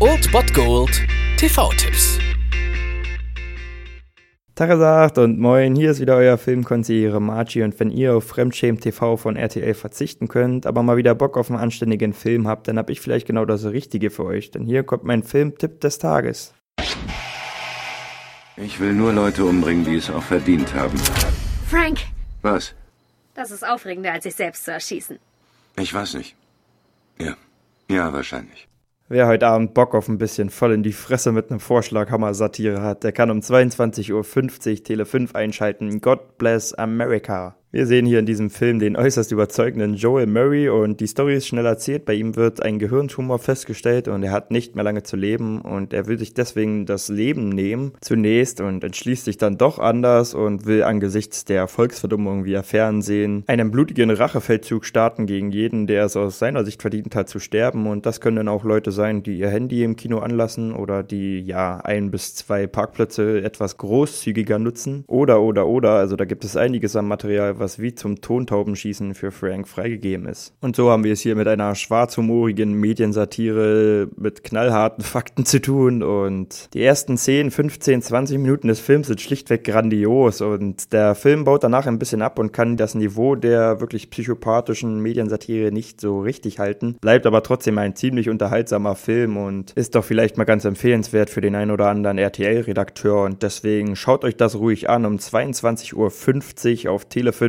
Old Bot Gold TV-Tipps. Tagesagt und moin, hier ist wieder euer Filmkonsigliere Margie und wenn ihr auf Fremdschämen TV von RTL verzichten könnt, aber mal wieder Bock auf einen anständigen Film habt, dann hab ich vielleicht genau das Richtige für euch, denn hier kommt mein Filmtipp des Tages. Ich will nur Leute umbringen, die es auch verdient haben. Frank, Was? das ist aufregender, als sich selbst zu erschießen. Ich weiß nicht. Ja. Ja, wahrscheinlich. Wer heute Abend Bock auf ein bisschen voll in die Fresse mit einem Vorschlaghammer-Satire hat, der kann um 22.50 Uhr Tele 5 einschalten. God bless America. Wir sehen hier in diesem Film den äußerst überzeugenden Joel Murray und die Story ist schnell erzählt. Bei ihm wird ein Gehirntumor festgestellt und er hat nicht mehr lange zu leben und er will sich deswegen das Leben nehmen zunächst und entschließt sich dann doch anders und will angesichts der Volksverdummung via Fernsehen einen blutigen Rachefeldzug starten gegen jeden, der es aus seiner Sicht verdient hat zu sterben und das können dann auch Leute sein, die ihr Handy im Kino anlassen oder die ja ein bis zwei Parkplätze etwas großzügiger nutzen oder oder oder also da gibt es einiges an Material, was wie zum Tontaubenschießen für Frank freigegeben ist. Und so haben wir es hier mit einer schwarzhumorigen Mediensatire mit knallharten Fakten zu tun. Und die ersten 10, 15, 20 Minuten des Films sind schlichtweg grandios. Und der Film baut danach ein bisschen ab und kann das Niveau der wirklich psychopathischen Mediensatire nicht so richtig halten, bleibt aber trotzdem ein ziemlich unterhaltsamer Film und ist doch vielleicht mal ganz empfehlenswert für den einen oder anderen RTL-Redakteur und deswegen schaut euch das ruhig an um 22.50 Uhr auf Tele